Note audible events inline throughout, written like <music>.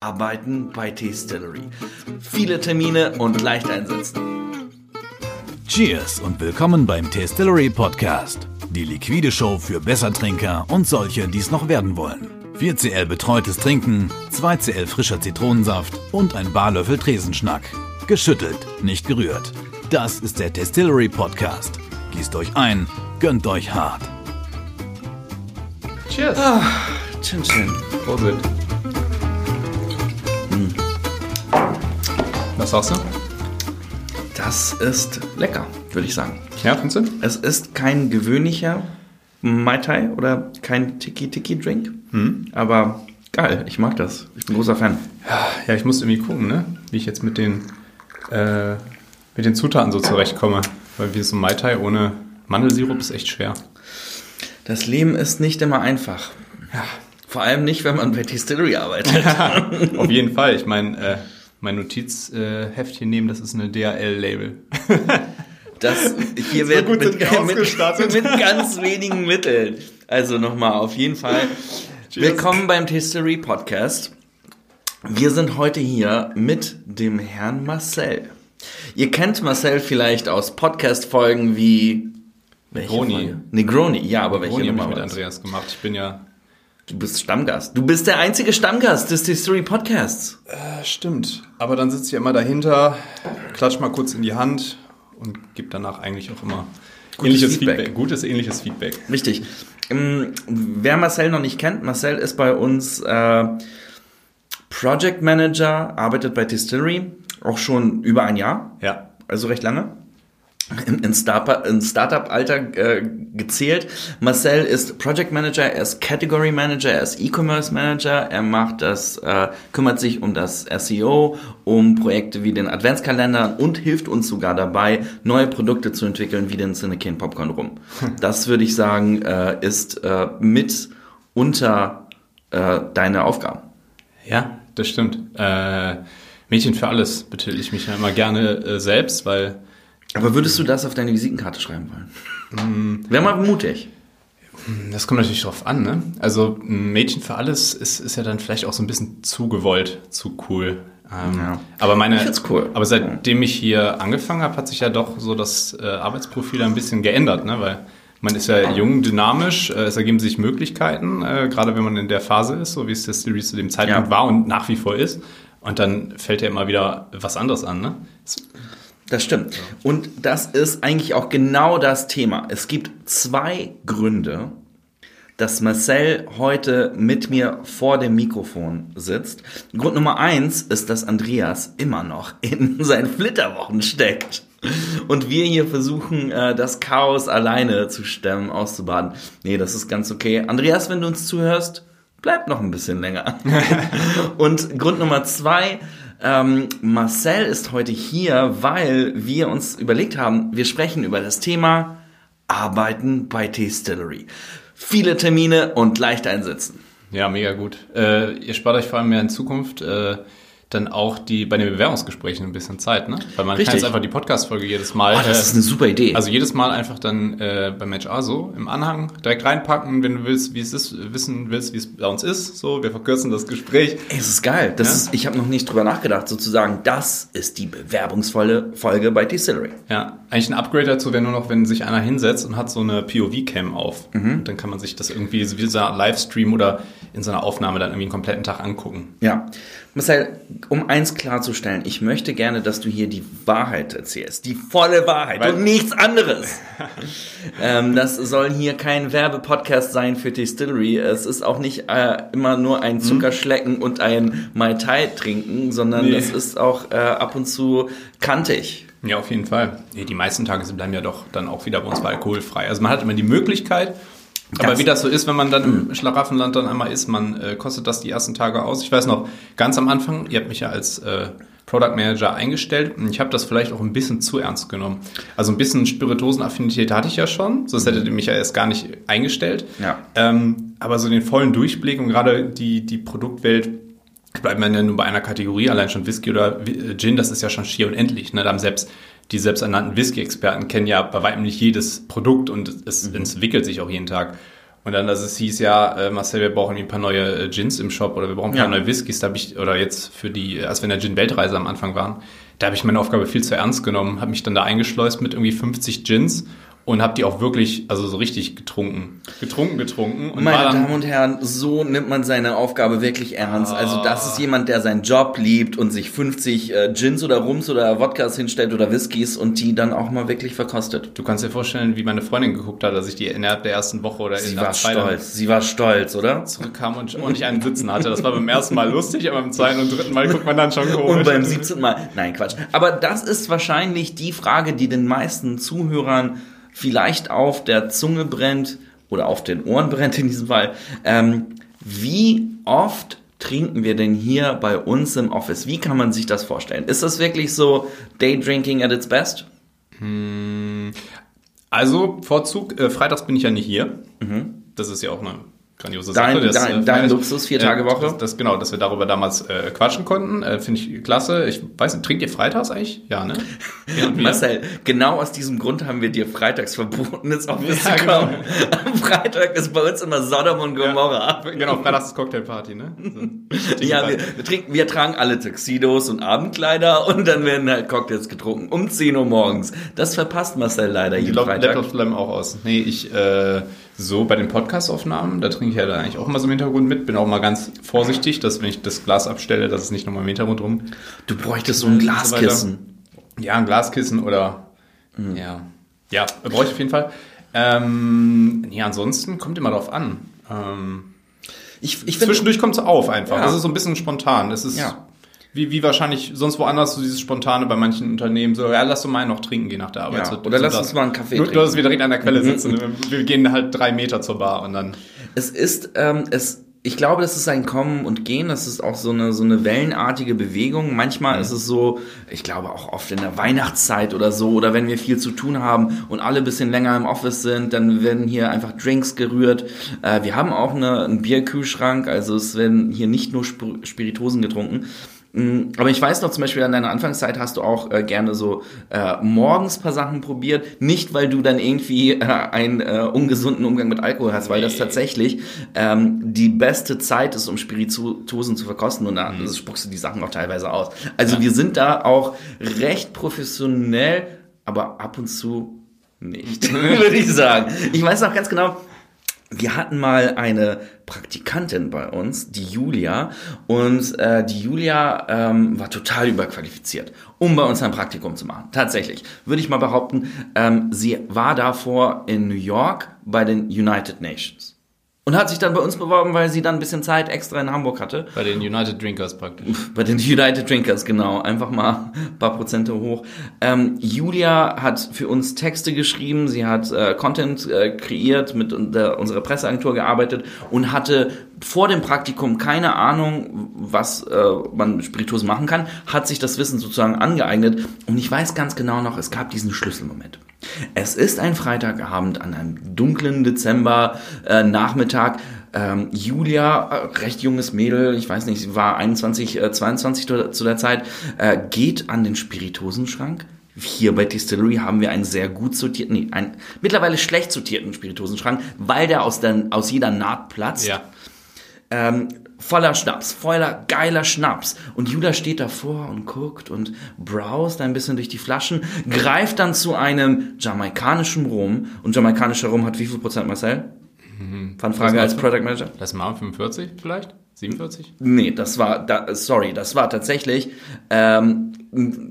Arbeiten bei Distillery. Viele Termine und leicht einsetzen. Cheers und willkommen beim Distillery Podcast. Die liquide Show für Bessertrinker und solche, die es noch werden wollen. 4cl betreutes Trinken, 2cl frischer Zitronensaft und ein Barlöffel Tresenschnack. Geschüttelt, nicht gerührt. Das ist der Distillery Podcast. Gießt euch ein, gönnt euch hart. Cheers. Ah, chin chin. Prosit. Was sagst du? Das ist lecker, würde ich sagen. Ja, findest du? Es ist kein gewöhnlicher Mai Tai oder kein Tiki-Tiki-Drink, aber geil, ich mag das. Ich bin großer Fan. Ja, ich muss irgendwie gucken, ne? wie ich jetzt mit den, äh, mit den Zutaten so zurechtkomme. Weil wie so ein Mai Tai ohne Mandelsirup ist echt schwer. Das Leben ist nicht immer einfach. Vor allem nicht, wenn man bei Distillery arbeitet. <laughs> Auf jeden Fall. Ich meine, äh, mein Notizheft hier nehmen, das ist eine DHL-Label. <laughs> Das hier So wird gut mit, mit, mit ganz wenigen Mitteln. Also nochmal, auf jeden Fall. <laughs> Willkommen beim Distillery Podcast. Wir sind heute hier mit dem Herrn Marcel. Ihr kennt Marcel vielleicht aus Podcast-Folgen wie Negroni. Negroni, ja, aber welche Welche habe ich mit? Andreas gemacht. Ich bin ja. Du bist Stammgast. Du bist der einzige Stammgast des Distillery Podcasts. Äh, stimmt. Aber dann sitze ich immer dahinter, klatsch mal kurz in die Hand und gebe danach eigentlich auch immer ähnliches Feedback. Feedback. Gutes, ähnliches Feedback. Richtig. Ähm, wer Marcel noch nicht kennt, Marcel ist bei uns äh, Project Manager, arbeitet bei Distillery, auch schon über ein Jahr, Ja. also recht lange. In Startup-Alter äh, gezählt. Marcel ist Project Manager, er ist Category Manager, er ist E-Commerce Manager, er macht das, äh, kümmert sich um das SEO, um Projekte wie den Adventskalender und hilft uns sogar dabei, neue Produkte zu entwickeln, wie den Cinecane Popcorn rum. Das würde ich sagen, äh, ist äh, mit unter äh, deine Aufgaben. Ja, das stimmt. Äh, Mädchen für alles betitel ich mich ja immer gerne äh, selbst, weil Aber würdest du das auf deine Visitenkarte schreiben wollen? Wäre mal mutig. das kommt natürlich drauf an. Ne? Also ein Mädchen für alles ist, ist ja dann vielleicht auch so ein bisschen zu gewollt, zu cool. Ähm, Ja. Aber meine, Ich find's cool. Aber seitdem ich hier angefangen habe, hat sich ja doch so das äh, Arbeitsprofil ein bisschen geändert, ne? weil man ist ja jung, dynamisch, äh, es ergeben sich Möglichkeiten, äh, gerade wenn man in der Phase ist, so wie es der Distillery zu dem Zeitpunkt Ja. war und nach wie vor ist. Und dann fällt ja immer wieder was anderes an. Ne? Das stimmt. Und das ist eigentlich auch genau das Thema. Es gibt zwei Gründe, dass Marcel heute mit mir vor dem Mikrofon sitzt. Grund Nummer eins ist, dass Andreas immer noch in <laughs> seinen Flitterwochen steckt. Und wir hier versuchen, äh, das Chaos alleine zu stemmen, auszubaden. Nee, das ist ganz okay. Andreas, wenn du uns zuhörst, bleib noch ein bisschen länger. <laughs> Und Grund Nummer zwei, ähm, Marcel ist heute hier, weil wir uns überlegt haben, wir sprechen über das Thema Arbeiten bei Distillery. Viele Termine und leicht einsetzen. Ja, mega gut. Äh, ihr spart euch vor allem ja in Zukunft äh, dann auch die bei den Bewerbungsgesprächen ein bisschen Zeit, ne? Weil man Richtig. kann jetzt einfach die Podcast-Folge jedes Mal. Oh, das ist eine super Idee. Also jedes Mal einfach dann äh, beim HR so im Anhang direkt reinpacken, wenn du willst, wie es ist, wissen willst, wie es bei uns ist. So, wir verkürzen das Gespräch. Ey, es ist geil. Das Ja? ist, ich habe noch nicht drüber nachgedacht, sozusagen. Das ist die bewerbungsvolle Folge bei Distillery. Ja, eigentlich ein Upgrade dazu wäre nur noch, wenn sich einer hinsetzt und hat so eine POV-Cam auf. Mhm. Dann kann man sich das irgendwie wie so ein Livestream oder in so einer Aufnahme dann irgendwie einen kompletten Tag angucken. Ja. Marcel, um eins klarzustellen, ich möchte gerne, dass du hier die Wahrheit erzählst. Die volle Wahrheit Weil- und nichts anderes. <laughs> ähm, das soll hier kein Werbepodcast sein für Distillery. Es ist auch nicht äh, immer nur ein Zuckerschlecken und ein Mai Tai trinken, sondern Nee. es ist auch äh, ab und zu kantig. Ja, auf jeden Fall. Die meisten Tage bleiben ja doch dann auch wieder bei uns bei alkoholfrei. Also man hat immer die Möglichkeit, aber wie das so ist, wenn man dann im Schlaraffenland dann einmal ist, man äh, kostet das die ersten Tage aus. Ich weiß noch, ganz am Anfang, ihr habt mich ja als äh, Product Manager eingestellt und ich habe das vielleicht auch ein bisschen zu ernst genommen. Also ein bisschen Spirituosenaffinität hatte ich ja schon, sonst hättet ihr mich ja erst gar nicht eingestellt. Ja. Ähm, aber so den vollen Durchblick und gerade die, die Produktwelt bleibt man ja nur bei einer Kategorie, allein schon Whisky oder äh, Gin, das ist ja schon schier unendlich. Ne? Da haben selbst die selbsternannten Whisky-Experten kennen ja bei weitem nicht jedes Produkt und es Mhm. entwickelt sich auch jeden Tag. Und dann, dass es hieß, ja, äh, Marcel, wir brauchen ein paar neue äh, Gins im Shop oder wir brauchen ein paar Ja. neue Whiskys, da habe ich, oder jetzt für die, als wir in der Gin-Weltreise am Anfang waren, da habe ich meine Aufgabe viel zu ernst genommen, habe mich dann da eingeschleust mit irgendwie 50 Gins und habe die auch wirklich, also so richtig getrunken. Getrunken, getrunken. Und Meine Damen und Herren, so nimmt man seine Aufgabe wirklich ernst. Also das ist jemand, der seinen Job liebt und sich 50 äh, Gins oder Rums oder Wodkas hinstellt oder Whiskys und die dann auch mal wirklich verkostet. Du kannst dir vorstellen, wie meine Freundin geguckt hat, als ich die innerhalb der ersten Woche oder Sie in war der zweiten stolz. Sie war stolz, oder? zurückkam und ordentlich einen Sitzen hatte. Das war beim ersten Mal lustig, aber beim zweiten und dritten Mal guckt man dann schon komisch. Und beim 17. Mal. Nein, Quatsch. Aber das ist wahrscheinlich die Frage, die den meisten Zuhörern vielleicht auf der Zunge brennt oder auf den Ohren <laughs> brennt in diesem Fall. Ähm, wie oft trinken wir denn hier bei uns im Office? Wie kann man sich das vorstellen? Ist das wirklich so Daydrinking at its best? Also, Vorzug, äh, freitags bin ich ja nicht hier. Das ist ja auch eine grandiose Sache. Dein- Das, dein- äh, dein Luxus, vier Tage Woche. Das, das, genau, dass wir darüber damals äh, quatschen konnten. Äh, Finde ich klasse. Ich weiß nicht, trinkt ihr freitags eigentlich? Ja, ne? <laughs> Ja? Marcel, genau aus diesem Grund haben wir dir freitags verboten, ins Office Ja, zu kommen. Am Freitag ist bei uns immer Sodom und Gomorra. Genau, freitags ist Cocktailparty, ne? So. <laughs> Ja, wir, wir, trinken, wir tragen alle Tuxedos und Abendkleider und dann werden halt Cocktails getrunken um 10 Uhr morgens. Das verpasst Marcel leider Die jeden Lap- Freitag. Laptops bleiben auch aus. Nee, ich, äh, so bei den Podcast-Aufnahmen, da trinke ich ja dann eigentlich auch immer so im Hintergrund mit. Bin auch mal ganz vorsichtig, dass wenn ich das Glas abstelle, dass es nicht nochmal im Hintergrund rum. Du bräuchtest so ein Glaskissen. Ja, ein Glaskissen oder, ja. Ja, brauche ich auf jeden Fall. Ähm, nee, ansonsten kommt immer drauf an. Ähm, Ich, ich finde, zwischendurch kommt es auf einfach. Ja. Das ist so ein bisschen spontan. Das ist Ja. Wie, wie wahrscheinlich sonst woanders so dieses Spontane bei manchen Unternehmen. So, ja, lass doch mal noch trinken, gehen nach der Arbeit. Ja, So, oder so lass das. uns mal einen Kaffee trinken. Nur, dass wir direkt an der Quelle sitzen. Wir, wir gehen halt drei Meter zur Bar und dann. es ist, ähm, es, ich glaube, das ist ein Kommen und Gehen. Das ist auch so eine, so eine wellenartige Bewegung. Manchmal ist es so, ich glaube auch oft in der Weihnachtszeit oder so, oder wenn wir viel zu tun haben und alle ein bisschen länger im Office sind, dann werden hier einfach Drinks gerührt. Äh, wir haben auch eine, einen Bierkühlschrank, also es werden hier nicht nur Sp Spiritosen getrunken. Mm, Aber ich weiß noch zum Beispiel an deiner Anfangszeit hast du auch äh, gerne so äh, morgens paar Sachen probiert. Nicht, weil du dann irgendwie äh, einen äh, ungesunden Umgang mit Alkohol hast, weil das tatsächlich ähm, die beste Zeit ist, um Spirituosen zu verkosten. Und da spuckst du die Sachen auch teilweise aus. Also wir sind da auch recht professionell, aber ab und zu nicht, <laughs> würde ich sagen. Ich weiß noch ganz genau, wir hatten mal eine Praktikantin bei uns, die Julia, und äh, die Julia ähm, war total überqualifiziert, um bei uns ein Praktikum zu machen. Tatsächlich, würde ich mal behaupten, ähm, sie war davor in New York bei den United Nations. Und hat sich dann bei uns beworben, weil sie dann ein bisschen Zeit extra in Hamburg hatte. Bei den United Drinkers praktisch. Bei den United Drinkers, genau. Einfach mal ein paar Prozente hoch. Ähm, Julia hat für uns Texte geschrieben, sie hat äh, Content äh, kreiert, mit der, unserer Presseagentur gearbeitet und hatte vor dem Praktikum keine Ahnung, was äh, man mit Spirituosen machen kann, hat sich das Wissen sozusagen angeeignet. Und ich weiß ganz genau noch, es gab diesen Schlüsselmoment. Es ist ein Freitagabend an einem dunklen Dezember äh, Nachmittag. Ähm, Julia, äh, recht junges Mädel, ich weiß nicht, sie war 21, äh, 22 zu, der Zeit, äh, geht an den Spirituosenschrank. Hier bei Distillery haben wir einen sehr gut sortierten, nee, einen mittlerweile schlecht sortierten Spirituosenschrank, weil der aus, der, aus jeder Naht platzt Ja. ähm, voller Schnaps, voller geiler Schnaps. Und Julia steht davor und guckt und browst ein bisschen durch die Flaschen, greift dann zu einem jamaikanischen Rum. Und jamaikanischer Rum hat wie viel Prozent, Marcel? Fanfrage als Product Manager? Lass mal 45 vielleicht? 47? Nee, das war, da, sorry, das war tatsächlich, ähm,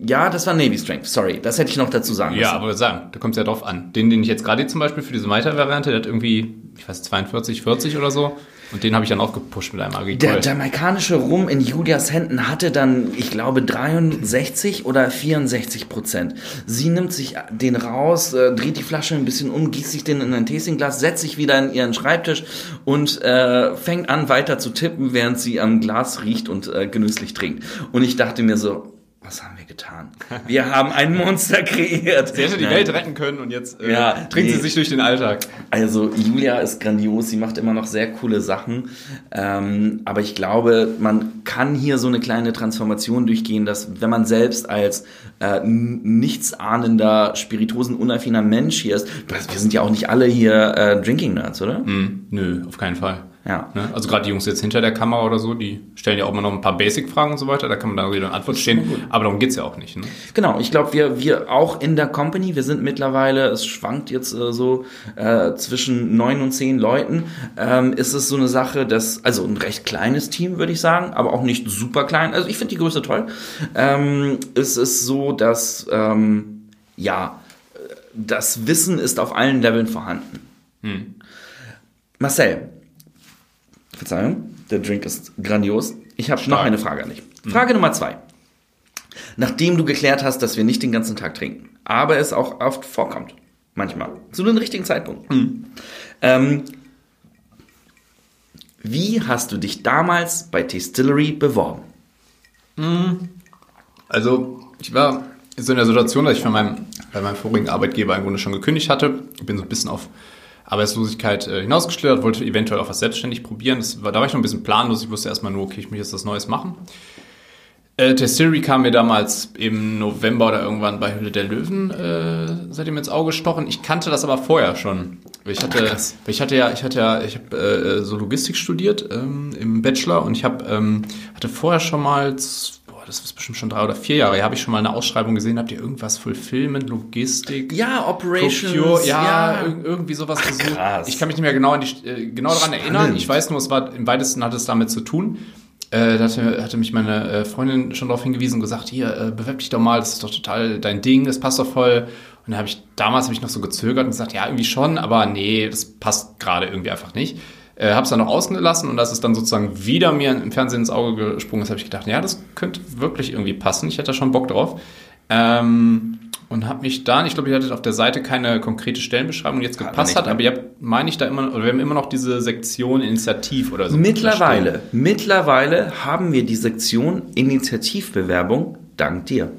ja, das war Navy Strength, sorry, das hätte ich noch dazu sagen Ja, müssen. aber sagen, da kommt es ja drauf an. Den, den ich jetzt gerade zum Beispiel für diese Weiter-Variante, der hat irgendwie, ich weiß, 42, 40 oder so. Und den habe ich dann auch gepusht mit einem Der Agricole. jamaikanische Rum in Julias Händen hatte dann, ich glaube, 63 oder 64 Prozent. Sie nimmt sich den raus, äh, dreht die Flasche ein bisschen um, gießt sich den in ein Tastingglas, setzt sich wieder in ihren Schreibtisch und äh, fängt an weiter zu tippen, während sie am Glas riecht und äh, genüsslich trinkt. Und ich dachte mir so, was haben wir getan? Wir haben ein Monster kreiert. Sie hätte die Nein. Welt retten können und jetzt äh, Ja, trinkt nee. sie sich durch den Alltag. Also Julia ist grandios, sie macht immer noch sehr coole Sachen. Ähm, aber ich glaube, man kann hier so eine kleine Transformation durchgehen, dass wenn man selbst als äh, nichtsahnender, spirituosenunaffiner Mensch hier ist, wir sind ja auch nicht alle hier äh, Drinking Nerds, oder? Hm, nö, auf keinen Fall. Ja. Ne? Also gerade die Jungs jetzt hinter der Kamera oder so, die stellen ja auch immer noch ein paar Basic-Fragen und so weiter, da kann man dann Rede und Antwort stehen. Aber darum geht's ja auch nicht. Ne? Genau, ich glaube, wir, wir auch in der Company, wir sind mittlerweile, es schwankt jetzt äh, so äh, zwischen neun und zehn Leuten, ähm, ist es so eine Sache, dass, also ein recht kleines Team, würde ich sagen, aber auch nicht super klein. Also ich finde die Größe toll. Ähm, es ist so, dass, ähm, ja, äh, das Wissen ist auf allen Leveln vorhanden. Marcel, Verzeihung, der Drink ist grandios. Ich habe noch eine Frage an dich. Frage Nummer zwei. Nachdem du geklärt hast, dass wir nicht den ganzen Tag trinken, aber es auch oft vorkommt, manchmal, zu einem richtigen Zeitpunkt. Ähm, wie hast du dich damals bei Distillery beworben? Also, ich war so in der Situation, dass ich von meinem, bei meinem vorigen Arbeitgeber im Grunde schon gekündigt hatte. Ich bin so ein bisschen auf Arbeitslosigkeit äh, hinausgeschlittert, wollte eventuell auch was selbstständig probieren. Das war, da war ich noch ein bisschen planlos. Ich wusste erstmal nur, okay, ich möchte jetzt was Neues machen. Äh, Testillery kam mir damals im November oder irgendwann bei Hülle der Löwen äh, seitdem ins Auge gestochen. Ich kannte das aber vorher schon. Ich hatte, weil ich hatte ja, ich hatte ja, ich habe äh, so Logistik studiert ähm, im Bachelor und ich habe ähm, hatte vorher schon mal, das ist bestimmt schon drei oder vier Jahre, habe ich schon mal eine Ausschreibung gesehen. Habt ihr irgendwas Fulfillment, Logistik? Ja, Operations. Procure, ja, ir- irgendwie sowas gesucht. krass. Ich kann mich nicht mehr genau, an die, äh, genau daran erinnern. Spannend. Ich weiß nur, es war im weitesten hat es damit zu tun. Äh, da hatte, hatte mich meine äh, Freundin schon darauf hingewiesen und gesagt, hier, äh, bewerb dich doch mal, das ist doch total dein Ding, das passt doch voll. Und da habe ich, damals habe ich noch so gezögert und gesagt, ja, irgendwie schon, aber nee, das passt gerade irgendwie einfach nicht. Äh, habe es dann noch ausgelassen und als es dann sozusagen wieder mir im Fernsehen ins Auge gesprungen ist, habe ich gedacht, ja, das könnte wirklich irgendwie passen. Ich hätte da schon Bock drauf. Ähm, und habe mich dann, ich glaube, ihr hattet auf der Seite keine konkrete Stellenbeschreibung, die jetzt gepasst hat, ne? aber ihr habt, meine ich da immer, oder wir haben immer noch diese Sektion Initiativ oder so. Mittlerweile, mittlerweile haben wir die Sektion Initiativbewerbung dank dir.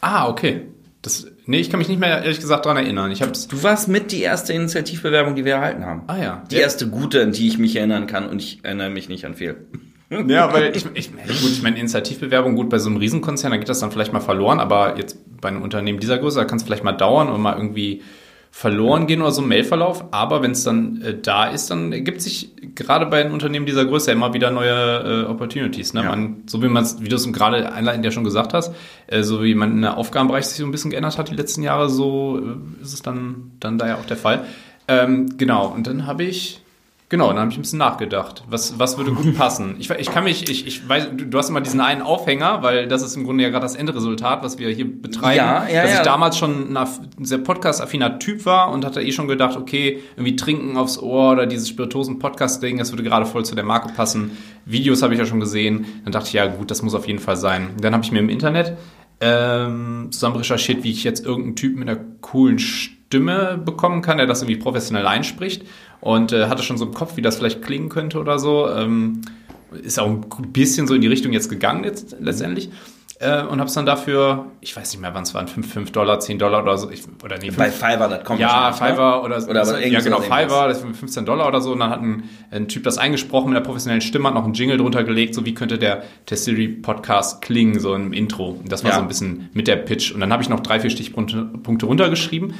Ah, okay. Das, nee, ich kann mich nicht mehr ehrlich gesagt dran erinnern. Ich hab's. Du warst mit die erste Initiativbewerbung, die wir erhalten haben. Ah ja. Die erste gute, an die ich mich erinnern kann und ich erinnere mich nicht an viel. <laughs> Ja, weil ich, ich gut, ich meine, Initiativbewerbung, gut, bei so einem Riesenkonzern, da geht das dann vielleicht mal verloren, aber jetzt bei einem Unternehmen dieser Größe, da kann es vielleicht mal dauern und mal irgendwie verloren gehen oder so ein Mailverlauf. Aber wenn es dann äh, da ist, dann ergibt sich gerade bei einem Unternehmen dieser Größe immer wieder neue äh, Opportunities. Ne? Ja. Man, so wie man es, wie du es gerade einleitend ja schon gesagt hast, äh, so wie man in der Aufgabenbereich sich so ein bisschen geändert hat die letzten Jahre, so äh, ist es dann, dann da ja auch der Fall. Ähm, genau, und dann habe ich Genau, dann habe ich ein bisschen nachgedacht. Was, was würde gut <laughs> passen? Ich, ich kann mich, ich, ich weiß, du, du hast immer diesen einen Aufhänger, weil das ist im Grunde ja gerade das Endresultat, was wir hier betreiben. Ja, ja, dass ja. ich damals schon ein, sehr podcast-affiner Typ war und hatte eh schon gedacht, okay, irgendwie trinken aufs Ohr oder dieses Spirituosen-Podcast-Ding, das würde gerade voll zu der Marke passen. Videos habe ich ja schon gesehen. Dann dachte ich, ja gut, das muss auf jeden Fall sein. Dann habe ich mir im Internet ähm, zusammen recherchiert, wie ich jetzt irgendeinen Typ mit einer coolen Stimme bekommen kann, der das irgendwie professionell einspricht und äh, hatte schon so im Kopf, wie das vielleicht klingen könnte oder so. Ähm, ist auch ein bisschen so in die Richtung jetzt gegangen jetzt letztendlich. Äh, und habe es dann dafür, ich weiß nicht mehr, wann es waren, 5, 5 Dollar, 10 Dollar oder so. Ich, oder nee, Bei fünf- Fiverr.com. ja, wahrscheinlich, ne? Fiverr oder, Oder aber ja irgend genau. Fiverr, das sind 15 Dollar oder so. Und dann hat ein, ein Typ das eingesprochen mit einer professionellen Stimme, hat noch einen Jingle drunter gelegt, so wie könnte der Testiri Podcast klingen, so im Intro. Und das war Ja. so ein bisschen mit der Pitch. Und dann habe ich noch drei, vier Stichpunkte Punkte runtergeschrieben.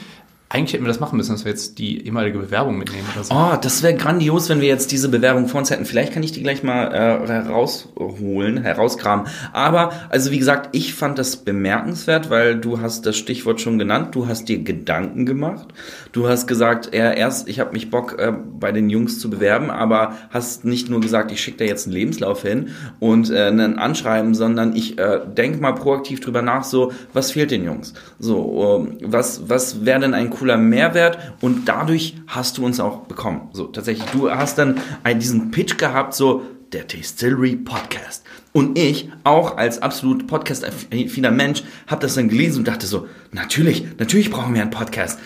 Eigentlich hätten wir das machen müssen, dass wir jetzt die ehemalige Bewerbung mitnehmen oder so. Oh, das wäre grandios, wenn wir jetzt diese Bewerbung vor uns hätten. Vielleicht kann ich die gleich mal äh, herausholen, herauskramen. Aber, also wie gesagt, ich fand das bemerkenswert, weil du hast das Stichwort schon genannt. Du hast dir Gedanken gemacht. Du hast gesagt, äh, erst, ich habe mich Bock, äh, bei den Jungs zu bewerben, aber hast nicht nur gesagt, ich schicke da jetzt einen Lebenslauf hin und äh, ein Anschreiben, sondern ich äh, denke mal proaktiv drüber nach, so, was fehlt den Jungs? So, ähm, was, was wäre denn ein cooler Mehrwert? Und dadurch hast du uns auch bekommen. So, tatsächlich, du hast dann einen, diesen Pitch gehabt, so, der Distillery Podcast. Und ich, auch als absolut podcast-affiner Mensch, habe das dann gelesen und dachte so, natürlich, natürlich brauchen wir einen Podcast.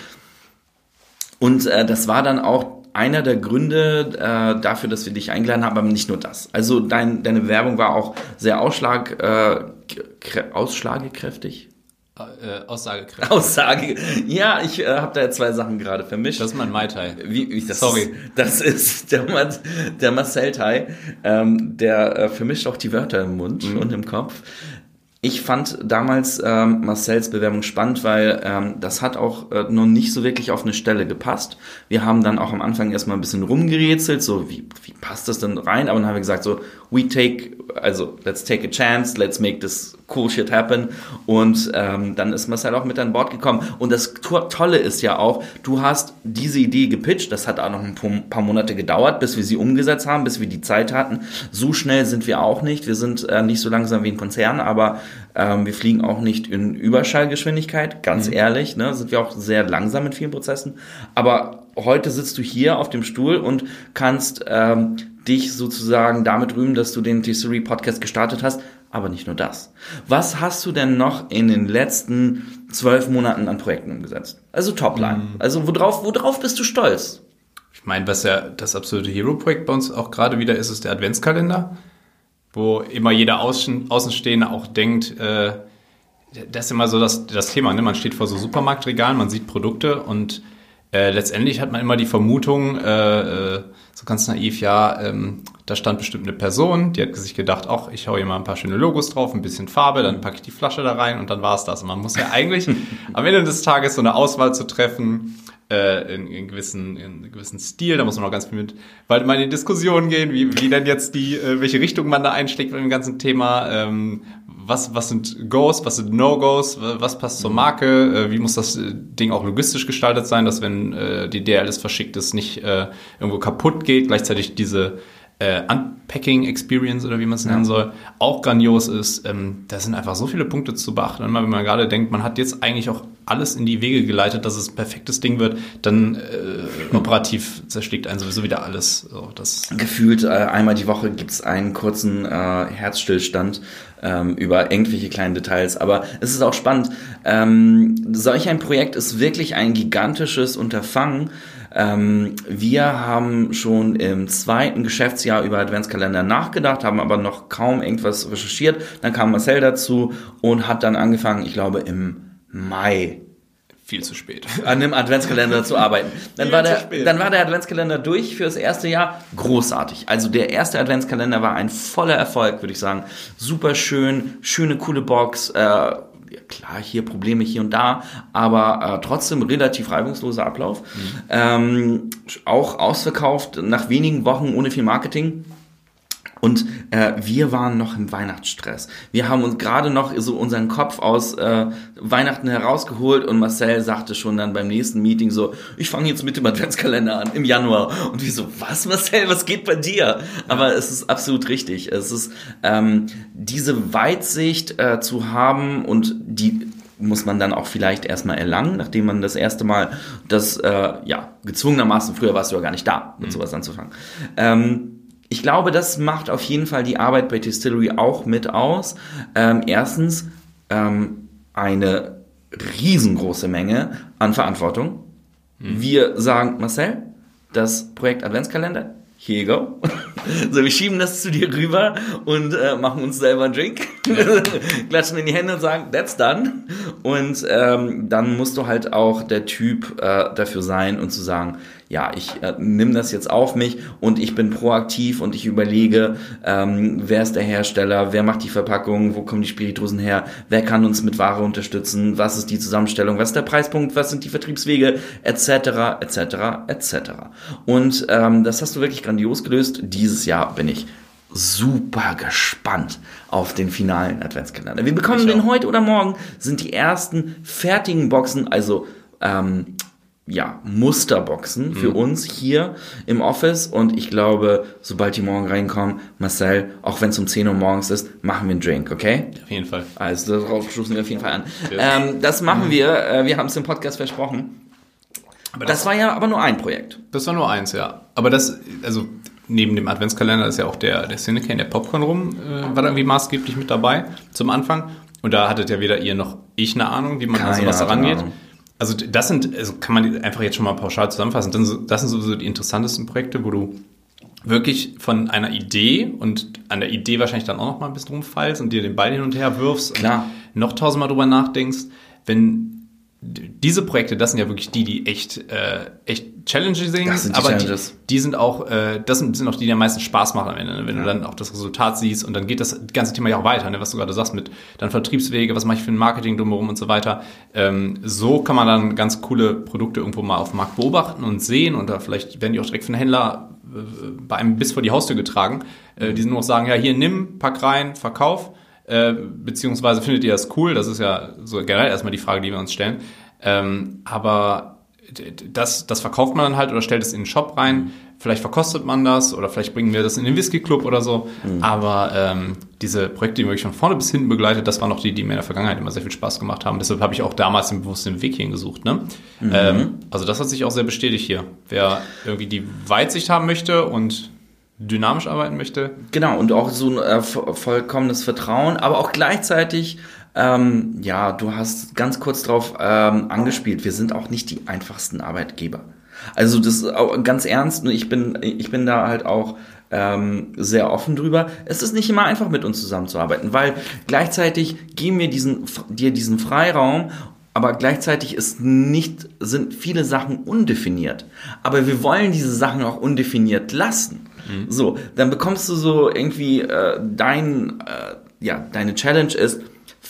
Und äh, das war dann auch einer der Gründe äh, dafür, dass wir dich eingeladen haben, aber nicht nur das. Also dein, deine Werbung war auch sehr ausschlag, äh, krä- ausschlagekräftig. Äh, Aussagekräftig. <laughs> Aussage. Ja, ich äh, habe da jetzt zwei Sachen gerade vermischt. Das ist mein Mai Tai. Wie, wie, das Sorry. Ist, das ist der, Ma- der Marcel Tai, ähm, der äh, vermischt auch die Wörter im Mund und im Kopf. Ich fand damals ähm, Marcels Bewerbung spannend, weil ähm, das hat auch äh, noch nicht so wirklich auf eine Stelle gepasst. Wir haben dann auch am Anfang erstmal ein bisschen rumgerätselt, so wie, wie passt das denn rein? Aber dann haben wir gesagt so, we take, also let's take a chance, let's make this cool shit happen. Und ähm, dann ist Marcel auch mit an Bord gekommen. Und das To- Tolle ist ja auch, du hast diese Idee gepitcht, das hat auch noch ein paar- Monate gedauert, bis wir sie umgesetzt haben, bis wir die Zeit hatten. So schnell sind wir auch nicht. Wir sind äh, nicht so langsam wie ein Konzern, aber ähm, wir fliegen auch nicht in Überschallgeschwindigkeit, ganz ehrlich. Ne, sind wir auch sehr langsam in vielen Prozessen. Aber heute sitzt du hier auf dem Stuhl und kannst ähm, dich sozusagen damit rühmen, dass du den T-Series Podcast gestartet hast. Aber nicht nur das. Was hast du denn noch in den letzten zwölf Monaten an Projekten umgesetzt? Also Topline. Also worauf, worauf bist du stolz? Ich meine, was ja das absolute Hero-Projekt bei uns auch gerade wieder ist, ist der Adventskalender, wo immer jeder Außen, Außenstehende auch denkt, äh, das ist immer so das, das Thema, ne? man steht vor so Supermarktregalen, man sieht Produkte und äh, letztendlich hat man immer die Vermutung, äh, äh, so ganz naiv, ja, ähm, da stand bestimmt eine Person, die hat sich gedacht, ach, ich hau hier mal ein paar schöne Logos drauf, ein bisschen Farbe, dann packe ich die Flasche da rein und dann war's das. Und man muss ja <laughs> eigentlich am Ende des Tages so eine Auswahl zu treffen, äh, in, in, gewissen, in einem gewissen Stil, da muss man auch ganz viel mit, weil mal in die Diskussion gehen, wie, wie denn jetzt die, äh, welche Richtung man da einschlägt bei dem ganzen Thema, ähm, was, was sind Goes, was sind No-Goes, was passt zur Marke, äh, wie muss das äh, Ding auch logistisch gestaltet sein, dass wenn äh, die DLS verschickt ist, nicht äh, irgendwo kaputt geht, gleichzeitig diese äh, Unpacking-Experience oder wie man es nennen soll, auch grandios ist. Ähm, da sind einfach so viele Punkte zu beachten. Und wenn man gerade denkt, man hat jetzt eigentlich auch alles in die Wege geleitet, dass es ein perfektes Ding wird, dann äh, <laughs> operativ zerschlägt einen sowieso wieder alles. So, das Gefühlt äh, einmal die Woche gibt's einen kurzen äh, Herzstillstand ähm, über irgendwelche kleinen Details. Aber es ist auch spannend. Ähm, solch ein Projekt ist wirklich ein gigantisches Unterfangen. Ähm, wir haben schon im zweiten Geschäftsjahr über Adventskalender nachgedacht, haben aber noch kaum irgendwas recherchiert. Dann kam Marcel dazu und hat dann angefangen, ich glaube im Mai viel zu spät. an dem Adventskalender zu arbeiten. Dann war, der, dann war der Adventskalender durch für das erste Jahr. Großartig. Also der erste Adventskalender war ein voller Erfolg, würde ich sagen. Super schön, schöne, coole Box. Äh, ja, klar, hier Probleme hier und da, aber äh, trotzdem relativ reibungsloser Ablauf. Ähm, auch ausverkauft nach wenigen Wochen ohne viel Marketing. Und äh, wir waren noch im Weihnachtsstress. Wir haben uns gerade noch so unseren Kopf aus äh, Weihnachten herausgeholt und Marcel sagte schon dann beim nächsten Meeting so, ich fange jetzt mit dem Adventskalender an im Januar. Und wir so, was Marcel, was geht bei dir? Aber es ist absolut richtig. Es ist ähm, diese Weitsicht äh, zu haben und die muss man dann auch vielleicht erstmal erlangen, nachdem man das erste Mal das, äh, ja, gezwungenermaßen, früher warst du ja gar nicht da, mit sowas anzufangen. Ähm, ich glaube, das macht auf jeden Fall die Arbeit bei Distillery auch mit aus. Ähm, erstens ähm, eine riesengroße Menge an Verantwortung. Wir sagen, Marcel, das Projekt Adventskalender, here you go. <laughs> so, wir schieben das zu dir rüber und äh, machen uns selber einen Drink, <laughs> klatschen in die Hände und sagen, that's done. Und ähm, dann musst du halt auch der Typ äh, dafür sein und zu sagen, ja, ich äh, nimm das jetzt auf mich und ich bin proaktiv und ich überlege, ähm, wer ist der Hersteller, wer macht die Verpackung, wo kommen die Spirituosen her, wer kann uns mit Ware unterstützen, was ist die Zusammenstellung, was ist der Preispunkt, was sind die Vertriebswege, etc., etc., etc. Und ähm, das hast du wirklich grandios gelöst. Dieses Jahr bin ich super gespannt auf den finalen Adventskalender. Wir bekommen den heute oder morgen, sind die ersten fertigen Boxen, also ähm, ja, Musterboxen für uns hier im Office und ich glaube, sobald die morgen reinkommen, Marcel, auch wenn es um 10 Uhr morgens ist, machen wir einen Drink, okay? Auf jeden Fall. Also darauf stoßen wir auf jeden Fall an. Ähm, das machen wir, äh, wir haben es im Podcast versprochen. Aber Das war ja aber nur ein Projekt. Das war nur eins, ja. Aber das, also neben dem Adventskalender ist ja auch der, der Cinecane, der Popcorn rum, äh, war da irgendwie maßgeblich mit dabei zum Anfang. Und da hattet ja weder ihr noch ich eine Ahnung, wie man an Keine sowas hatte eine rangeht. Ahnung. Also das sind, also kann man einfach jetzt schon mal pauschal zusammenfassen. Das sind sowieso die interessantesten Projekte, wo du wirklich von einer Idee und an der Idee wahrscheinlich dann auch noch mal ein bisschen rumfallst und dir den Ball hin und her wirfst Klar. und noch tausendmal drüber nachdenkst. Wenn diese Projekte, das sind ja wirklich die, die echt, äh, echt challenging Das sind die aber die, Challenges. die sind auch, äh, das sind, sind auch die, die am meisten Spaß machen am Ende, ne? wenn Ja. du dann auch das Resultat siehst und dann geht das ganze Thema ja auch weiter, ne? was du gerade sagst mit dann Vertriebswege, was mache ich für ein Marketing drumherum und so weiter. Ähm, so kann man dann ganz coole Produkte irgendwo mal auf dem Markt beobachten und sehen und da vielleicht werden die auch direkt von Händler äh, bei einem bis vor die Haustür getragen. Äh, die sind nur noch sagen, ja hier nimm, pack rein, verkauf. Äh, beziehungsweise findet ihr das cool? Das ist ja so generell erstmal die Frage, die wir uns stellen. Ähm, aber das, das verkauft man dann halt oder stellt es in den Shop rein. Vielleicht verkostet man das oder vielleicht bringen wir das in den Whisky Club oder so. Aber ähm, diese Projekte, die man wirklich von vorne bis hinten begleitet, das waren noch die, die mir in der Vergangenheit immer sehr viel Spaß gemacht haben. Deshalb habe ich auch damals den bewussten Weg hierhin gesucht. Ne? Ähm, also das hat sich auch sehr bestätigt hier. Wer irgendwie die Weitsicht haben möchte und dynamisch arbeiten möchte, Genau, und auch so ein äh, vo- vollkommenes Vertrauen, aber auch gleichzeitig, ähm, ja, du hast ganz kurz drauf ähm, angespielt, wir sind auch nicht die einfachsten Arbeitgeber. Also das ganz ernst, und ich bin, ich bin da halt auch ähm, sehr offen drüber. Es ist nicht immer einfach mit uns zusammenzuarbeiten, weil gleichzeitig geben wir diesen, dir diesen Freiraum aber gleichzeitig ist nicht, sind viele Sachen undefiniert. Aber wir wollen diese Sachen auch undefiniert lassen. So, dann bekommst du so irgendwie äh, dein, äh, ja, deine Challenge ist,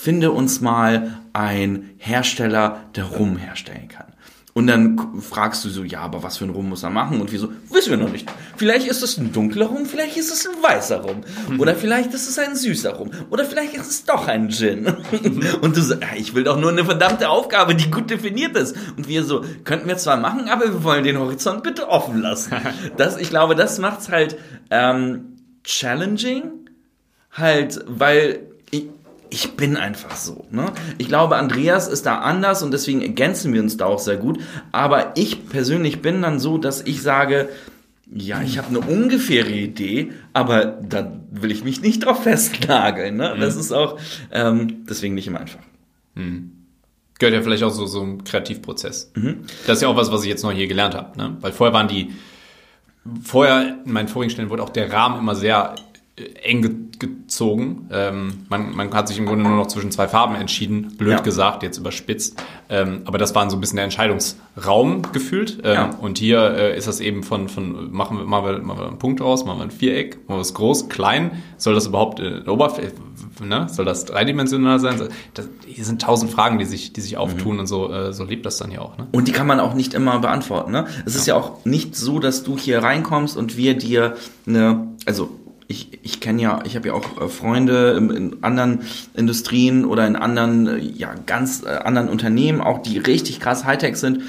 finde uns mal ein Hersteller, der Rum herstellen kann. Und dann fragst du so, ja, aber was für ein Rum muss er machen? Und wieso? Wissen wir noch nicht. Vielleicht ist es ein dunkler Rum, vielleicht ist es ein weißer Rum. Oder vielleicht ist es ein süßer Rum. Oder vielleicht ist es doch ein Gin. <laughs> Und du sagst, ja, ich will doch nur eine verdammte Aufgabe, die gut definiert ist. Und wir so, könnten wir zwar machen, aber wir wollen den Horizont bitte offen lassen. <laughs> Das, ich glaube, das macht's halt ähm, challenging, halt, weil ich, bin einfach so. Ne? Ich glaube, Andreas ist da anders und deswegen ergänzen wir uns da auch sehr gut. Aber ich persönlich bin dann so, dass ich sage, ja, ich habe eine ungefähre Idee, aber da will ich mich nicht drauf festnageln. Ne? Das ist auch ähm, deswegen nicht immer einfach. gehört ja vielleicht auch so, so ein Kreativprozess. Das ist ja auch was, was ich jetzt noch hier gelernt habe. Ne? Weil vorher waren die, vorher in meinen vorigen Stellen wurde auch der Rahmen immer sehr äh, eng ge gezogen. Ähm, man, man hat sich im Grunde nur noch zwischen zwei Farben entschieden, blöd Ja. gesagt, jetzt überspitzt. Ähm, aber das war so ein bisschen der Entscheidungsraum gefühlt. Ähm, Ja. Und hier äh, ist das eben von, von machen wir, machen wir, machen wir einen Punkt raus, machen wir ein Viereck, machen wir es groß, klein. Soll das überhaupt äh, Oberfläche, ne? soll das dreidimensional sein? Das, hier sind tausend Fragen, die sich, die sich auftun und so, äh, so lebt das dann ja auch. Ne? Und die kann man auch nicht immer beantworten. Ne? Es ist ja auch nicht so, dass du hier reinkommst und wir dir eine, also ich, ich kenne ja, ich habe ja auch äh, Freunde in, in anderen Industrien oder in anderen, äh, ja, ganz äh, anderen Unternehmen, auch die richtig krass Hightech sind.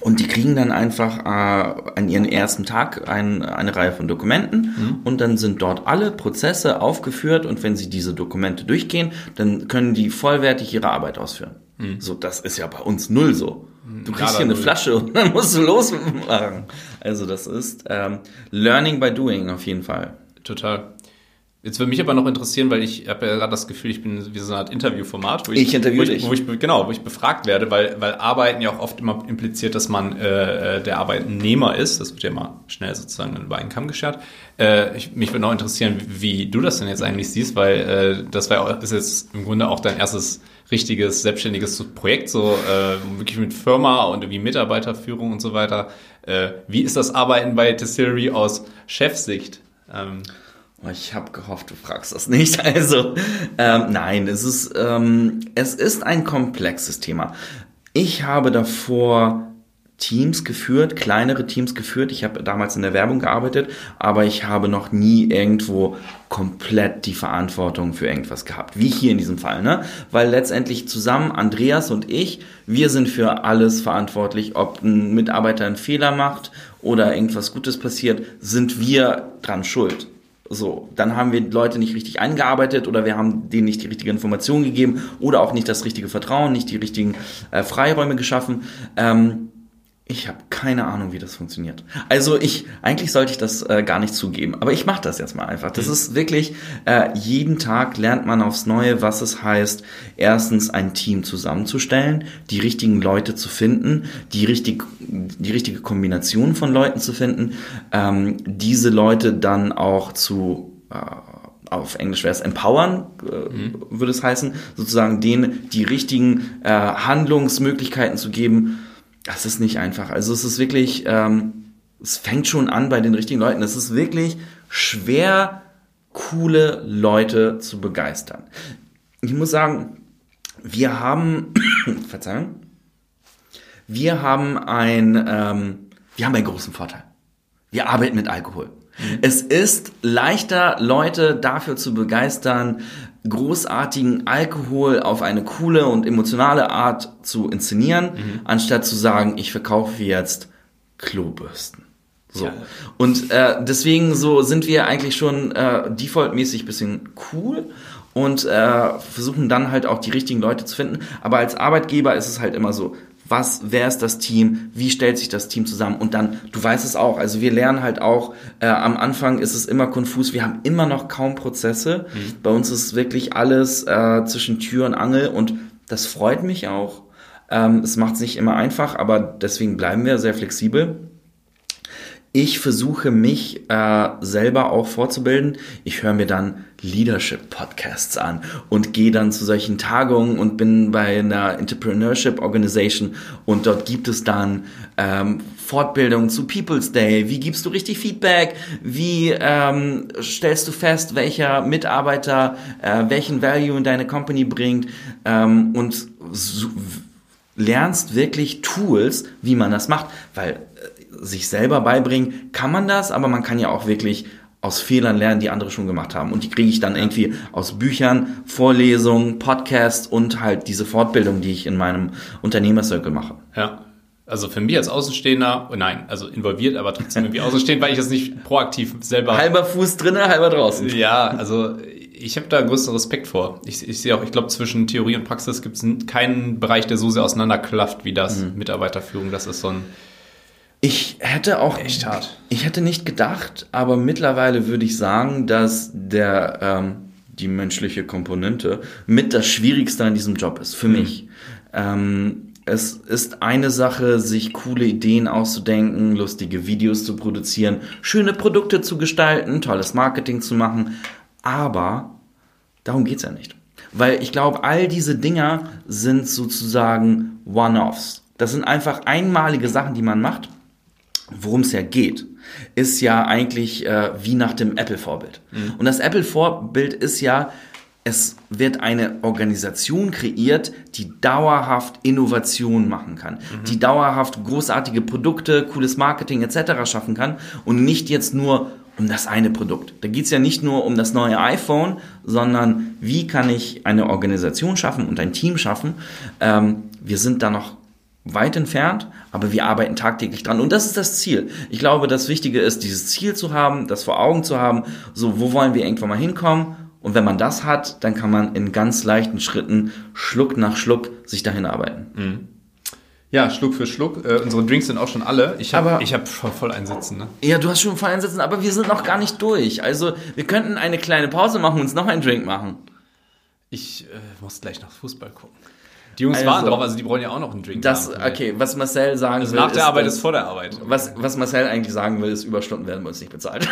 Und die kriegen dann einfach äh, an ihren ersten Tag ein, eine Reihe von Dokumenten und dann sind dort alle Prozesse aufgeführt und wenn sie diese Dokumente durchgehen, dann können die vollwertig ihre Arbeit ausführen. So, das ist ja bei uns null so. Du kriegst Nada hier eine null. Flasche und dann musst du losmachen. Also das ist ähm, Learning by Doing auf jeden Fall. Total. Jetzt würde mich aber noch interessieren, weil ich habe ja gerade das Gefühl, ich bin wie so eine Art Interviewformat, wo ich, Ich interviewe wo ich. Wo ich, genau, wo ich befragt werde, weil, weil Arbeiten ja auch oft immer impliziert, dass man äh, äh, der Arbeitnehmer ist. Das wird ja immer schnell sozusagen über einen Kamm geschert. Äh, ich, mich würde noch interessieren, wie du das denn jetzt eigentlich siehst, weil äh, das war, ist jetzt im Grunde auch dein erstes richtiges, selbstständiges Projekt, so äh, wirklich mit Firma und irgendwie Mitarbeiterführung und so weiter. Äh, wie ist das Arbeiten bei Distillery aus Chefsicht? Ähm, Oh, Ich habe gehofft, du fragst das nicht. <laughs> Also ähm, nein, es ist ähm, es ist ein komplexes Thema. Ich habe davor Teams geführt, kleinere Teams geführt. Ich habe damals in der Werbung gearbeitet, aber ich habe noch nie irgendwo komplett die Verantwortung für irgendwas gehabt, wie hier in diesem Fall, ne? Weil letztendlich zusammen Andreas und ich, wir sind für alles verantwortlich, ob ein Mitarbeiter einen Fehler macht oder irgendwas Gutes passiert, sind wir dran schuld. So, dann haben wir Leute nicht richtig eingearbeitet oder wir haben denen nicht die richtige Information gegeben oder auch nicht das richtige Vertrauen, nicht die richtigen äh, Freiräume geschaffen. Ähm, Ich habe keine Ahnung, wie das funktioniert. Also ich, eigentlich sollte ich das äh, gar nicht zugeben, aber ich mache das jetzt mal einfach. Das ist wirklich, äh, jeden Tag lernt man aufs Neue, was es heißt, erstens ein Team zusammenzustellen, die richtigen Leute zu finden, die, richtig, die richtige Kombination von Leuten zu finden, ähm, diese Leute dann auch zu äh, auf Englisch wäre es empowern, äh, mhm. würde es heißen, sozusagen denen die richtigen äh, Handlungsmöglichkeiten zu geben, das ist nicht einfach. Also es ist wirklich, ähm, es fängt schon an bei den richtigen Leuten. Es ist wirklich schwer, coole Leute zu begeistern. Ich muss sagen, wir haben, <coughs> Verzeihung, wir haben ein, ähm, wir haben einen großen Vorteil. Wir arbeiten mit Alkohol. Mhm. Es ist leichter, Leute dafür zu begeistern, großartigen Alkohol auf eine coole und emotionale Art zu inszenieren, mhm. anstatt zu sagen, ich verkaufe jetzt Klobürsten. So. Ja. Und äh, deswegen so sind wir eigentlich schon äh, defaultmäßig bisschen cool und äh, versuchen dann halt auch die richtigen Leute zu finden. Aber als Arbeitgeber ist es halt immer so, was, wer ist das Team, wie stellt sich das Team zusammen und dann, du weißt es auch, also wir lernen halt auch, äh, am Anfang ist es immer konfus, wir haben immer noch kaum Prozesse, mhm. bei uns ist wirklich alles äh, zwischen Tür und Angel und das freut mich auch. Ähm, es macht es nicht immer einfach, aber deswegen bleiben wir sehr flexibel. Ich versuche mich äh, selber auch vorzubilden. Ich höre mir dann Leadership-Podcasts an und gehe dann zu solchen Tagungen und bin bei einer Entrepreneurship Organization und dort gibt es dann ähm, Fortbildungen zu People's Day. Wie gibst du richtig Feedback? Wie ähm, stellst du fest, welcher Mitarbeiter äh, welchen Value in deine Company bringt? Ähm, und so, lernst wirklich Tools, wie man das macht, weil sich selber beibringen kann man das, aber man kann ja auch wirklich aus Fehlern lernen, die andere schon gemacht haben. Und die kriege ich dann irgendwie aus Büchern, Vorlesungen, Podcasts und halt diese Fortbildung, die ich in meinem Unternehmercircle mache. Ja. Also für mich als Außenstehender, oh nein, also involviert, aber trotzdem irgendwie außenstehend, weil ich das nicht proaktiv selber. Halber Fuß drinnen, halber draußen. Ja, also ich habe da größten Respekt vor. Ich, ich sehe auch, ich glaube, zwischen Theorie und Praxis gibt es keinen Bereich, der so sehr auseinanderklafft wie das mhm. Mitarbeiterführung. Das ist so ein ich hätte auch. Echt hart. Ich hätte nicht gedacht, aber mittlerweile würde ich sagen, dass der, ähm, die menschliche Komponente mit das Schwierigste an diesem Job ist. Für mhm. mich. Ähm, es ist eine Sache, sich coole Ideen auszudenken, lustige Videos zu produzieren, schöne Produkte zu gestalten, tolles Marketing zu machen. Aber darum geht's ja nicht. Weil ich glaube, all diese Dinger sind sozusagen One-Offs. Das sind einfach einmalige Sachen, die man macht worum es ja geht, ist ja eigentlich äh, wie nach dem Apple-Vorbild. Mhm. Und das Apple-Vorbild ist ja, es wird eine Organisation kreiert, die dauerhaft Innovation machen kann, mhm. die dauerhaft großartige Produkte, cooles Marketing etc. schaffen kann und nicht jetzt nur um das eine Produkt. Da geht es ja nicht nur um das neue iPhone, sondern wie kann ich eine Organisation schaffen und ein Team schaffen. Ähm, wir sind da noch weit entfernt, aber wir arbeiten tagtäglich dran. Und das ist das Ziel. Ich glaube, das Wichtige ist, dieses Ziel zu haben, das vor Augen zu haben, so, wo wollen wir irgendwann mal hinkommen? Und wenn man das hat, dann kann man in ganz leichten Schritten, Schluck nach Schluck, sich dahin arbeiten. Mhm. Ja, Schluck für Schluck. Äh, unsere Drinks sind auch schon alle. Ich habe hab voll, voll einsitzen. Ne? Ja, du hast schon voll einsitzen, aber wir sind noch gar nicht durch. Also wir könnten eine kleine Pause machen und uns noch einen Drink machen. Ich äh, muss gleich nach Fußball gucken. Die Jungs also, waren drauf, also die brauchen ja auch noch einen Drink. Das, haben, okay, was Marcel sagen also will. Nach der ist, Arbeit ist vor der Arbeit. Was, was Marcel eigentlich sagen will, ist, Überstunden werden bei uns nicht bezahlt.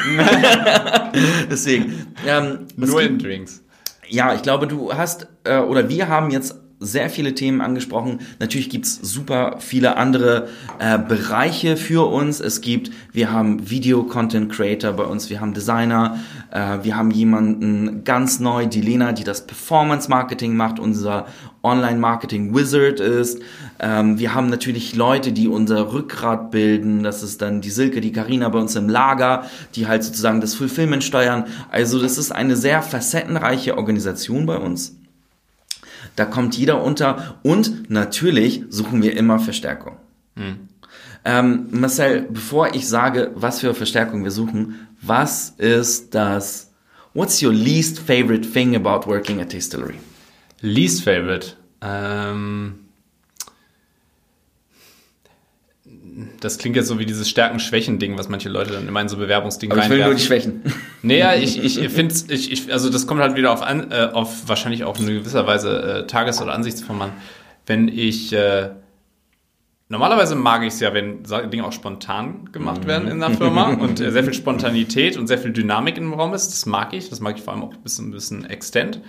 <laughs> Deswegen. Ähm, Nur in Drinks. Ja, ich glaube, du hast, äh, oder wir haben jetzt sehr viele Themen angesprochen. Natürlich gibt's super viele andere äh, Bereiche für uns. Es gibt, wir haben Video-Content-Creator bei uns, wir haben Designer, äh, wir haben jemanden ganz neu, die Lena, die das Performance-Marketing macht, unser Online-Marketing-Wizard ist. Ähm, wir haben natürlich Leute, die unser Rückgrat bilden. Das ist dann die Silke, die Karina bei uns im Lager, die halt sozusagen das Fulfillment steuern. Also das ist eine sehr facettenreiche Organisation bei uns. Da kommt jeder unter und natürlich suchen wir immer Verstärkung. Hm. Ähm, Marcel, bevor ich sage, was für Verstärkung wir suchen, was ist das? What's your least favorite thing about working at Distillery? Least favorite? Ähm, das klingt jetzt so wie dieses Stärken-Schwächen-Ding, was manche Leute dann immer in so Bewerbungsdingen Aber ich will nur die Schwächen. Naja, ich, ich finde ich, ich, also das kommt halt wieder auf, an, äh, auf wahrscheinlich auch in gewisser Weise äh, Tages- oder Ansichtsform an. Wenn ich, äh, normalerweise mag ich es ja, wenn Dinge auch spontan gemacht werden in einer Firma <laughs> und äh, sehr viel Spontanität und sehr viel Dynamik im Raum ist. Das mag ich. Das mag ich vor allem auch ein bisschen, ein bisschen extend.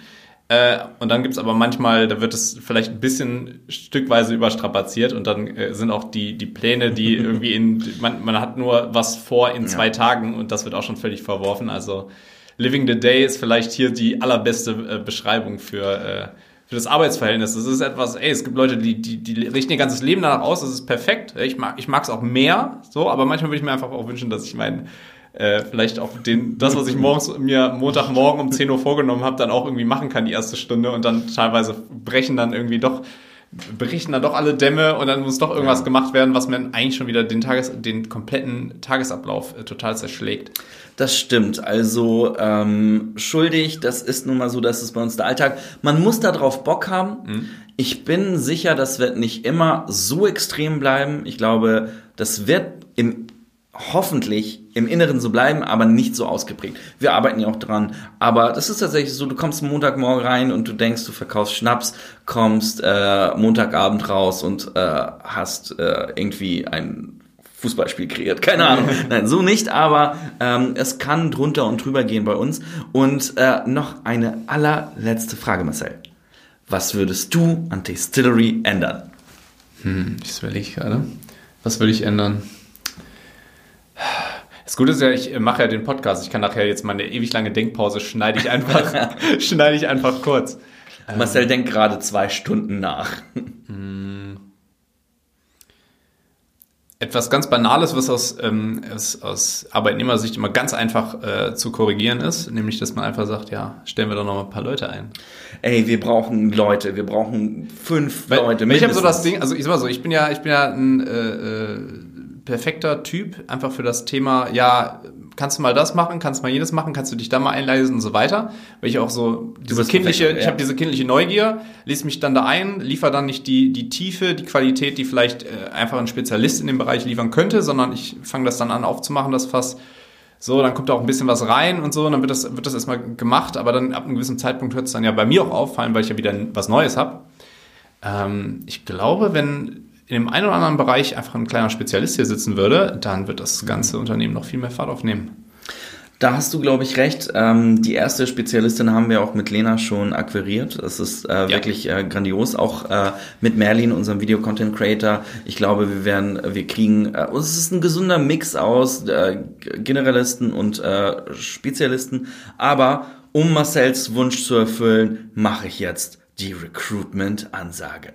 Äh, und dann gibt es aber manchmal, da wird es vielleicht ein bisschen stückweise überstrapaziert und dann äh, sind auch die, die Pläne, die <laughs> irgendwie in, man, man hat nur was vor in zwei ja. Tagen und das wird auch schon völlig verworfen. Also Living the Day ist vielleicht hier die allerbeste äh, Beschreibung für, äh, für das Arbeitsverhältnis. Das ist etwas, ey, es gibt Leute, die, die, die richten ihr ganzes Leben danach aus, das ist perfekt. Ich mag ich es auch mehr, so, aber manchmal würde ich mir einfach auch wünschen, dass ich meinen äh, vielleicht auch den, das, was ich morgens mir Montagmorgen um 10 Uhr vorgenommen habe, dann auch irgendwie machen kann, die erste Stunde und dann teilweise brechen dann irgendwie doch berichten dann doch alle Dämme und dann muss doch irgendwas ja. gemacht werden, was mir eigentlich schon wieder den, Tages-, den kompletten Tagesablauf äh, total zerschlägt. Das stimmt. Also ähm, schuldig, das ist nun mal so, dass es bei uns der Alltag. Man muss da drauf Bock haben. Mhm. Ich bin sicher, das wird nicht immer so extrem bleiben. Ich glaube, das wird im hoffentlich im Inneren so bleiben, aber nicht so ausgeprägt. Wir arbeiten ja auch dran. Aber das ist tatsächlich so, du kommst Montagmorgen rein und du denkst, du verkaufst Schnaps, kommst äh, Montagabend raus und äh, hast äh, irgendwie ein Fußballspiel kreiert. Keine Ahnung. <laughs> Nein, so nicht, aber ähm, es kann drunter und drüber gehen bei uns. Und äh, noch eine allerletzte Frage, Marcel. Was würdest du an Distillery ändern? Hm, das will ich gerade. Was würde ich ändern? Das Gute ist ja, ich mache ja den Podcast. Ich kann nachher jetzt meine ewig lange Denkpause schneide ich einfach, <laughs> schneide ich einfach kurz. Marcel ähm, denkt gerade zwei Stunden nach. Etwas ganz Banales, was aus, ähm, aus, Arbeitnehmersicht immer ganz einfach äh, zu korrigieren ist, nämlich dass man einfach sagt, ja, stellen wir doch noch mal ein paar Leute ein. Ey, wir brauchen Leute, wir brauchen fünf Weil, Leute. Ich habe so das Ding, also ich sag mal so, ich bin ja, ich bin ja ein äh, äh, perfekter Typ, einfach für das Thema, ja, kannst du mal das machen, kannst du mal jenes machen, kannst du dich da mal einleisen und so weiter. Weil ich auch so diese kindliche, ja. ich habe diese kindliche Neugier, lese mich dann da ein, liefer dann nicht die, die Tiefe, die Qualität, die vielleicht äh, einfach ein Spezialist in dem Bereich liefern könnte, sondern ich fange das dann an aufzumachen, das Fass. So, dann kommt da auch ein bisschen was rein und so, und dann wird das, wird das erstmal gemacht, aber dann ab einem gewissen Zeitpunkt hört es dann ja bei mir auch auffallen, weil ich ja wieder was Neues habe. Ähm, ich glaube, wenn in dem einen oder anderen Bereich einfach ein kleiner Spezialist hier sitzen würde, dann wird das ganze Unternehmen noch viel mehr Fahrt aufnehmen. Da hast du, glaube ich, recht. Ähm, die erste Spezialistin haben wir auch mit Lena schon akquiriert. Das ist äh, ja. wirklich äh, grandios. Auch äh, mit Merlin, unserem Video-Content-Creator. Ich glaube, wir werden, wir kriegen, äh, es ist ein gesunder Mix aus äh, Generalisten und äh, Spezialisten. Aber um Marcells Wunsch zu erfüllen, mache ich jetzt die Recruitment-Ansage.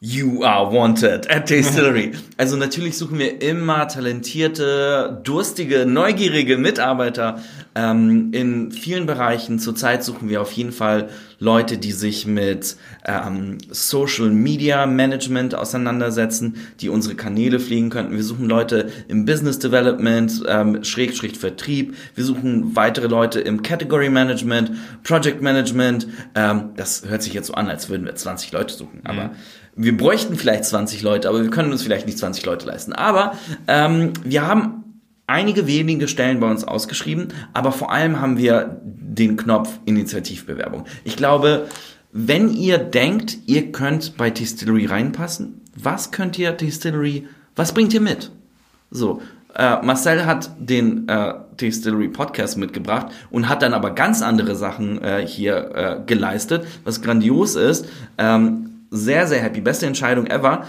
You are wanted at Distillery. <laughs> Also natürlich suchen wir immer talentierte, durstige, neugierige Mitarbeiter ähm, in vielen Bereichen. Zurzeit suchen wir auf jeden Fall Leute, die sich mit ähm, Social Media Management auseinandersetzen, die unsere Kanäle pflegen könnten. Wir suchen Leute im Business Development, ähm, Schrägstrich Vertrieb. Wir suchen weitere Leute im Category Management, Project Management. Ähm, das hört sich jetzt so an, als würden wir 20 Leute suchen, aber mhm wir bräuchten vielleicht 20 Leute, aber wir können uns vielleicht nicht 20 Leute leisten. Aber ähm, wir haben einige wenige Stellen bei uns ausgeschrieben, aber vor allem haben wir den Knopf Initiativbewerbung. Ich glaube, wenn ihr denkt, ihr könnt bei Distillery reinpassen, was könnt ihr Distillery, was bringt ihr mit? So, äh, Marcel hat den äh, Distillery Podcast mitgebracht und hat dann aber ganz andere Sachen äh, hier äh, geleistet, was grandios ist. Ähm, sehr, sehr happy. Beste Entscheidung ever.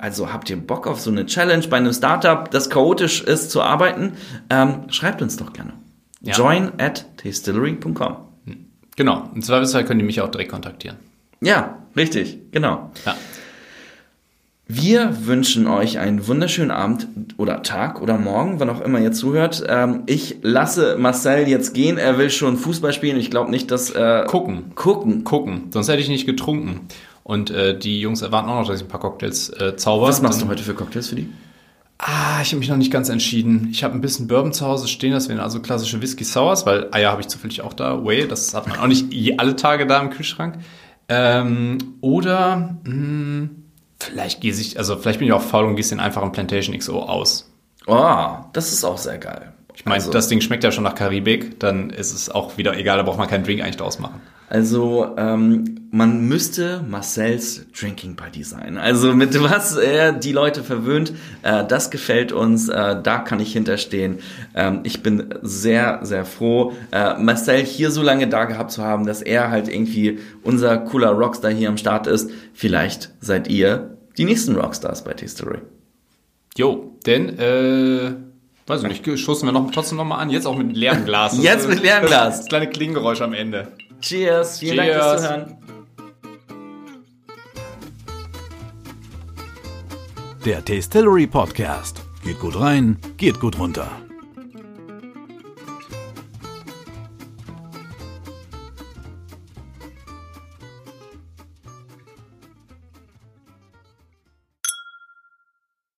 Also habt ihr Bock auf so eine Challenge bei einem Startup, das chaotisch ist zu arbeiten? Ähm, schreibt uns doch gerne. Ja. Join at tastillery.com. Genau. Im Zweifelsfall könnt ihr mich auch direkt kontaktieren. Ja, richtig. Genau. Ja. Wir wünschen euch einen wunderschönen Abend oder Tag oder Morgen, wann auch immer ihr zuhört. Ähm, ich lasse Marcel jetzt gehen. Er will schon Fußball spielen. Ich glaube nicht, dass... Äh, gucken. Gucken. Gucken. Sonst hätte ich nicht getrunken. Und äh, die Jungs erwarten auch noch, dass ich ein paar Cocktails äh, zauber. Was machst du heute für Cocktails für die? Ah, ich habe mich noch nicht ganz entschieden. Ich habe ein bisschen Bourbon zu Hause stehen, das wären also klassische Whisky Sours, weil Eier habe ich zufällig auch da. Way, das hat man auch nicht alle Tage da im Kühlschrank. Ähm, oder... Mh, hm, Vielleicht gehe ich, also vielleicht bin ich auch faul und gieße den einfach im Plantation XO aus. Oh, das ist auch sehr geil. Ich meine, Also- das Ding schmeckt ja schon nach Karibik, dann ist es auch wieder egal, da braucht man keinen Drink eigentlich draus machen. Also, ähm, man müsste Marcells Drinking Party sein. Also, mit was er die Leute verwöhnt, äh, das gefällt uns, äh, da kann ich hinterstehen. Ähm, ich bin sehr, sehr froh, äh, Marcel hier so lange da gehabt zu haben, dass er halt irgendwie unser cooler Rockstar hier am Start ist. Vielleicht seid ihr die nächsten Rockstars bei T-Story. Jo, denn, äh, weiß ich nicht, stoßen wir noch, trotzdem nochmal an, jetzt auch mit leerem Glas. Das <laughs> Jetzt ist- mit leerem Glas. Das kleine Klingengeräusch am Ende. Cheers, vielen Dank Cheers. fürs Zuhören. Der Tastillery Podcast. Geht gut rein, geht gut runter.